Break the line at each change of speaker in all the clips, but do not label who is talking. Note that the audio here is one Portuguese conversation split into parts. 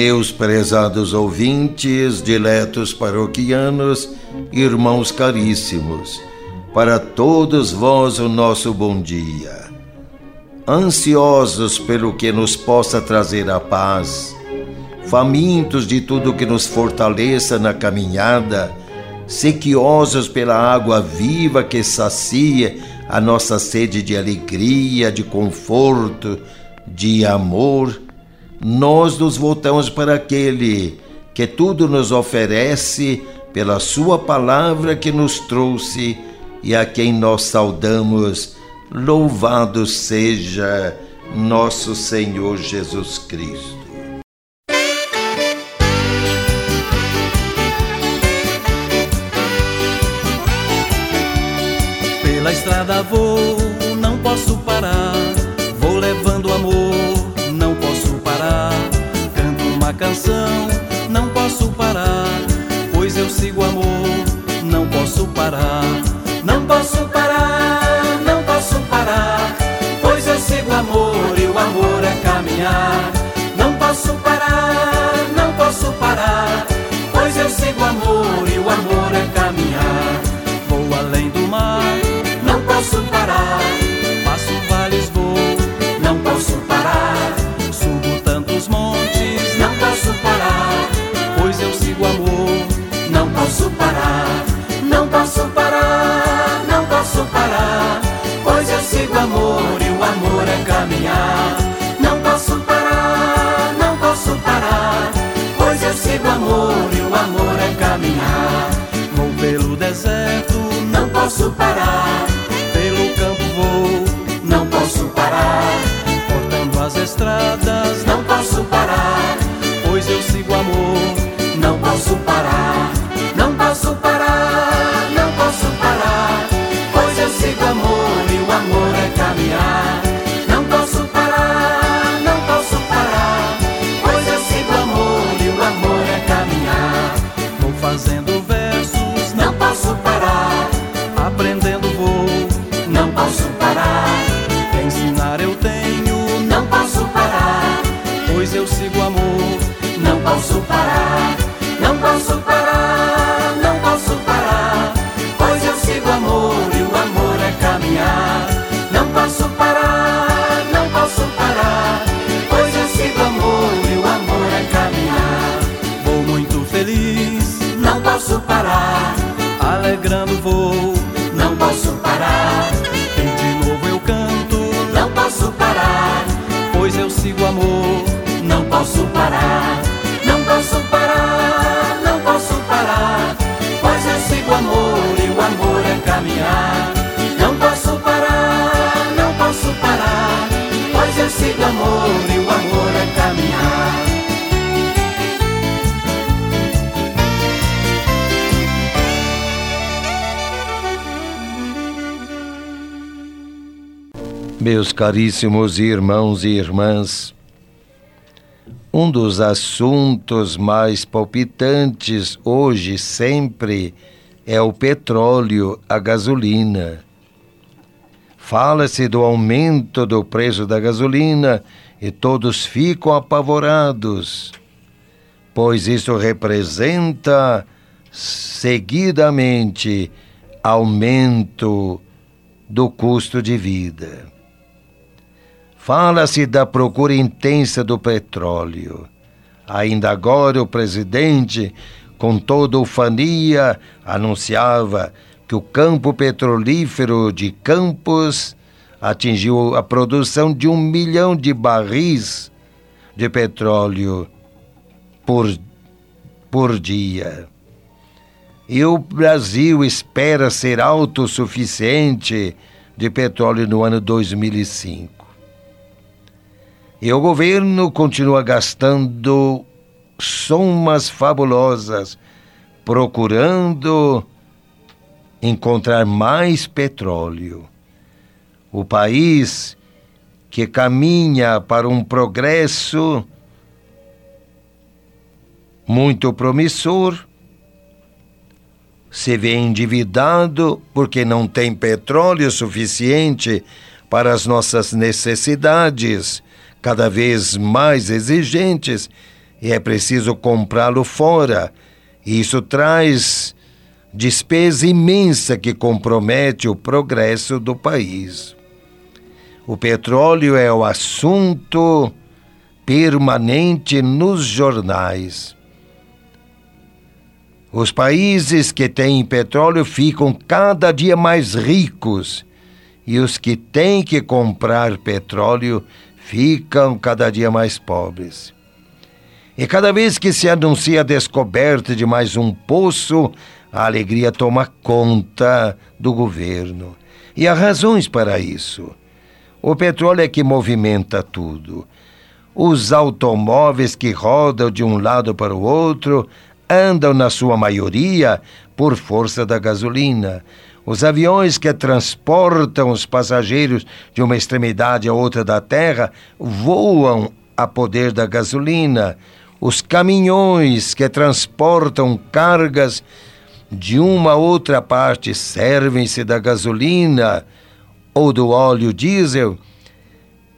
Meus prezados ouvintes, diletos paroquianos, irmãos caríssimos, para todos vós o nosso bom dia. Ansiosos pelo que nos possa trazer a paz, famintos de tudo que nos fortaleça na caminhada, sequiosos pela água viva que sacia a nossa sede de alegria, de conforto, de amor nós nos voltamos para aquele que tudo nos oferece pela Sua palavra que nos trouxe e a quem nós saudamos. Louvado seja nosso Senhor Jesus Cristo.
Pela estrada vou, não posso parar. Posso posso parar, vou, não posso parar. E de novo eu canto, não posso parar, pois eu sigo amor, não posso parar
Meus caríssimos irmãos e irmãs, um dos assuntos mais palpitantes hoje, sempre, é o petróleo, a gasolina. Fala-se do aumento do preço da gasolina e todos ficam apavorados, pois isso representa seguidamente aumento do custo de vida. Fala-se da procura intensa do petróleo. Ainda agora o presidente, com toda ufania, anunciava que o campo petrolífero de Campos atingiu a produção de um milhão de barris de petróleo por, por dia. E o Brasil espera ser autossuficiente de petróleo no ano 2005. E o governo continua gastando somas fabulosas, procurando encontrar mais petróleo. O país que caminha para um progresso muito promissor se vê endividado porque não tem petróleo suficiente para as nossas necessidades, cada vez mais exigentes, e é preciso comprá-lo fora. Isso traz despesa imensa que compromete o progresso do país. O petróleo é o assunto permanente nos jornais. Os países que têm petróleo ficam cada dia mais ricos e os que têm que comprar petróleo ficam cada dia mais pobres. E cada vez que se anuncia a descoberta de mais um poço, a alegria toma conta do governo. E há razões para isso. O petróleo é que movimenta tudo. Os automóveis que rodam de um lado para o outro andam, na sua maioria, por força da gasolina. Os aviões que transportam os passageiros de uma extremidade a outra da Terra voam a poder da gasolina. Os caminhões que transportam cargas de uma outra parte servem-se da gasolina ou do óleo diesel.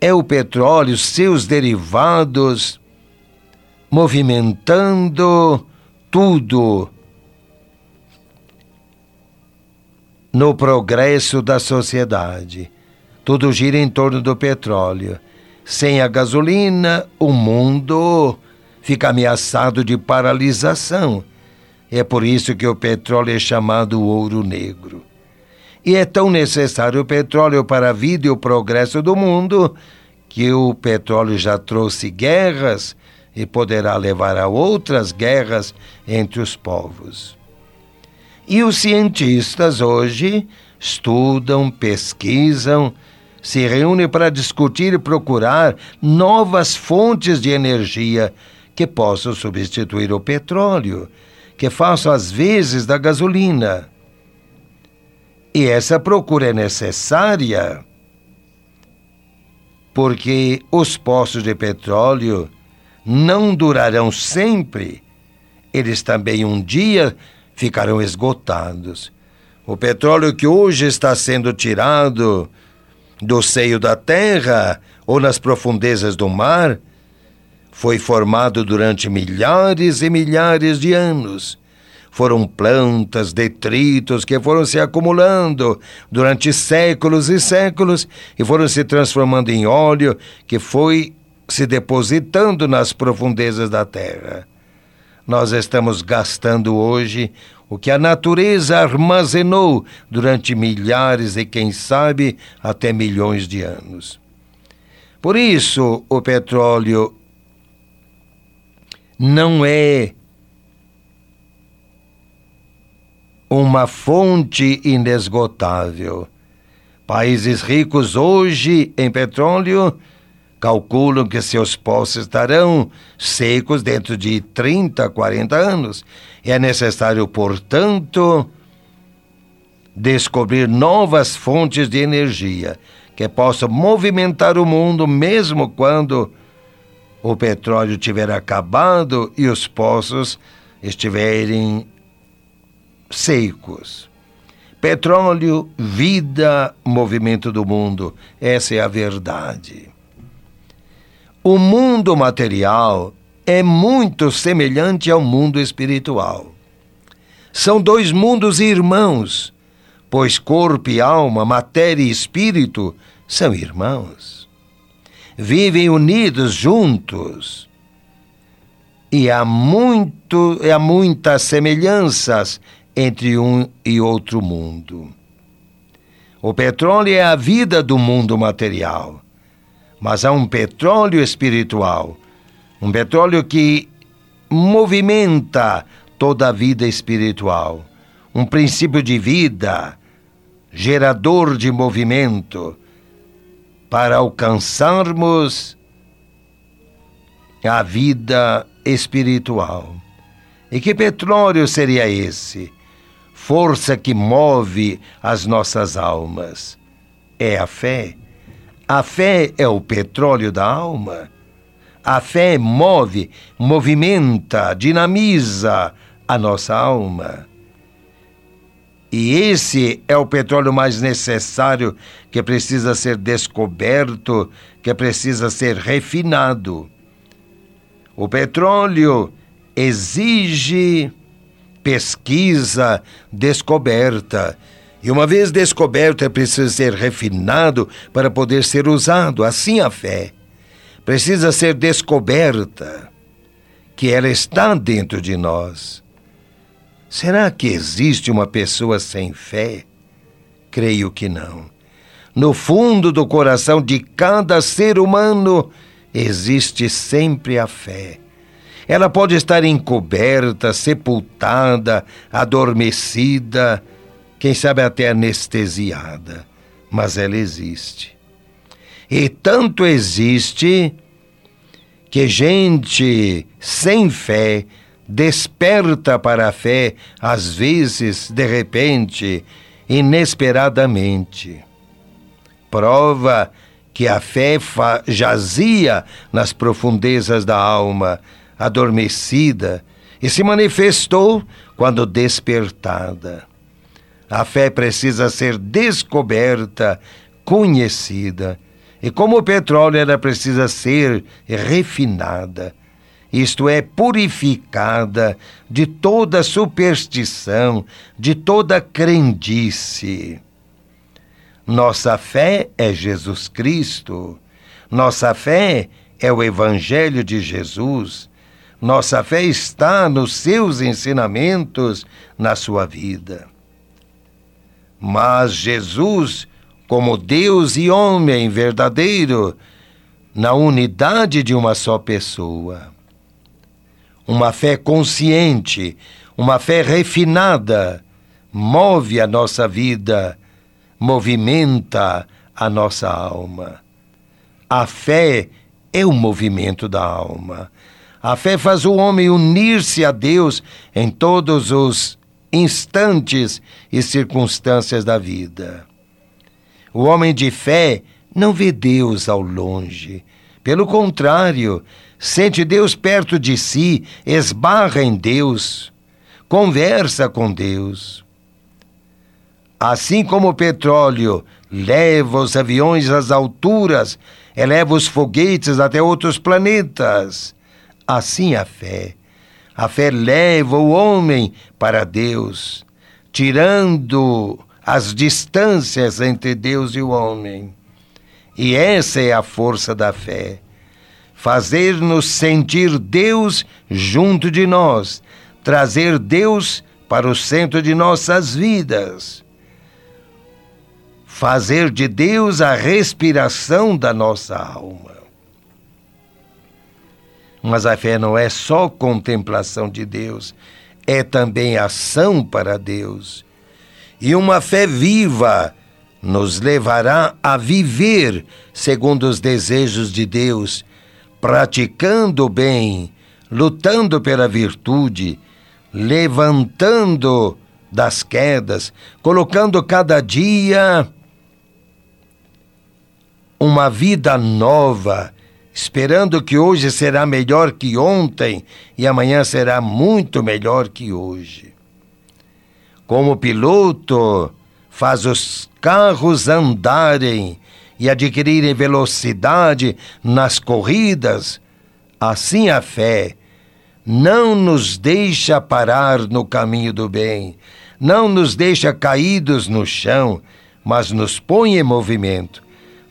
É o petróleo, seus derivados, movimentando tudo no progresso da sociedade. Tudo gira em torno do petróleo. Sem a gasolina, o mundo fica ameaçado de paralisação. É por isso que o petróleo é chamado ouro negro. E é tão necessário o petróleo para a vida e o progresso do mundo que o petróleo já trouxe guerras, e poderá levar a outras guerras entre os povos. E os cientistas hoje estudam, pesquisam, se reúnem para discutir e procurar novas fontes de energia que possam substituir o petróleo, que façam as vezes da gasolina. E essa procura é necessária porque os poços de petróleo não durarão sempre, eles também um dia ficarão esgotados. O petróleo que hoje está sendo tirado do seio da terra ou nas profundezas do mar foi formado durante milhares e milhares de anos. Foram plantas, detritos que foram se acumulando durante séculos e séculos e foram se transformando em óleo que foi se depositando nas profundezas da terra. Nós estamos gastando hoje o que a natureza armazenou durante milhares e, quem sabe, até milhões de anos. Por isso, o petróleo não é uma fonte inesgotável. Países ricos hoje em petróleo calculam que seus poços estarão secos dentro de 30, 40 anos. É necessário, portanto, descobrir novas fontes de energia que possam movimentar o mundo mesmo quando o petróleo tiver acabado e os poços estiverem secos. Petróleo, vida, movimento do mundo. Essa é a verdade. O mundo material é muito semelhante ao mundo espiritual. São dois mundos irmãos, pois corpo e alma, matéria e espírito são irmãos. Vivem unidos juntos. E há, muito, há muitas semelhanças entre um e outro mundo. O petróleo é a vida do mundo material mas há um petróleo espiritual, um petróleo que movimenta toda a vida espiritual, um princípio de vida, gerador de movimento, para alcançarmos a vida espiritual. E que petróleo seria esse? força que move as nossas almas? É a fé. A fé é o petróleo da alma. A fé move, movimenta, dinamiza a nossa alma. E esse é o petróleo mais necessário que precisa ser descoberto, que precisa ser refinado. O petróleo exige pesquisa, descoberta. E uma vez descoberto, é preciso ser refinado para poder ser usado. Assim a fé precisa ser descoberta, que ela está dentro de nós. Será que existe uma pessoa sem fé? Creio que não. No fundo do coração de cada ser humano existe sempre a fé. Ela pode estar encoberta, sepultada, adormecida, quem sabe até anestesiada, mas ela existe. E tanto existe que gente sem fé desperta para a fé, às vezes, de repente, inesperadamente. Prova que a fé jazia nas profundezas da alma, adormecida, e se manifestou quando despertada. A fé precisa ser descoberta, conhecida, e como o petróleo, ela precisa ser refinada, isto é, purificada de toda superstição, de toda crendice. Nossa fé é Jesus Cristo. Nossa fé é o Evangelho de Jesus. Nossa fé está nos seus ensinamentos, na sua vida. Mas Jesus, como Deus e homem verdadeiro, na unidade de uma só pessoa. Uma fé consciente, uma fé refinada, move a nossa vida movimenta a nossa alma. A fé é o movimento da alma. A fé faz o homem unir-se a Deus em todos os instantes e circunstâncias da vida. O homem de fé não vê Deus ao longe. Pelo contrário, sente Deus perto de si, esbarra em Deus, conversa com Deus. Assim como o petróleo leva os aviões às alturas, eleva os foguetes até outros planetas, assim a fé. A fé leva o homem para Deus, tirando as distâncias entre Deus e o homem. E essa é a força da fé. Fazer-nos sentir Deus junto de nós, trazer Deus para o centro de nossas vidas fazer de Deus a respiração da nossa alma. Mas a fé não é só contemplação de Deus, é também ação para Deus. E uma fé viva nos levará a viver segundo os desejos de Deus, praticando o bem, lutando pela virtude, levantando das quedas, colocando cada dia uma vida nova, esperando que hoje será melhor que ontem e amanhã será muito melhor que hoje. Como piloto, faz os carros andarem e adquirirem velocidade nas corridas, assim a fé não nos deixa parar no caminho do bem, não nos deixa caídos no chão, mas nos põe em movimento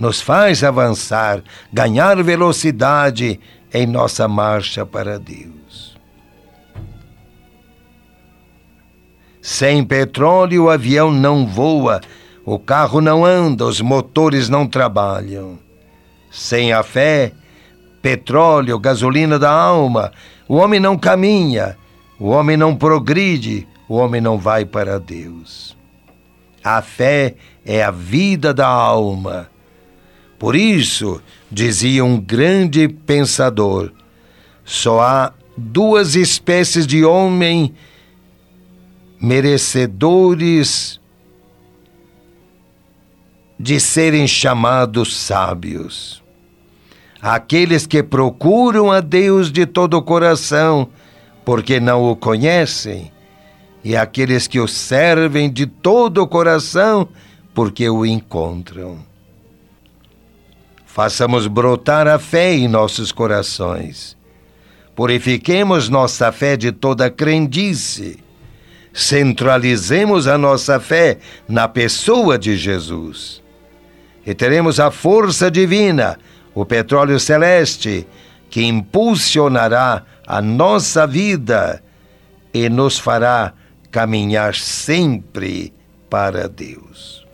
nos faz avançar, ganhar velocidade em nossa marcha para Deus. Sem petróleo, o avião não voa, o carro não anda, os motores não trabalham. Sem a fé, petróleo, gasolina da alma, o homem não caminha, o homem não progride, o homem não vai para Deus. A fé é a vida da alma por isso, dizia um grande pensador, só há duas espécies de homem merecedores de serem chamados sábios. Aqueles que procuram a Deus de todo o coração, porque não o conhecem, e aqueles que o servem de todo o coração, porque o encontram. Façamos brotar a fé em nossos corações. Purifiquemos nossa fé de toda crendice. Centralizemos a nossa fé na pessoa de Jesus e teremos a força divina, o petróleo celeste, que impulsionará a nossa vida e nos fará caminhar sempre para Deus.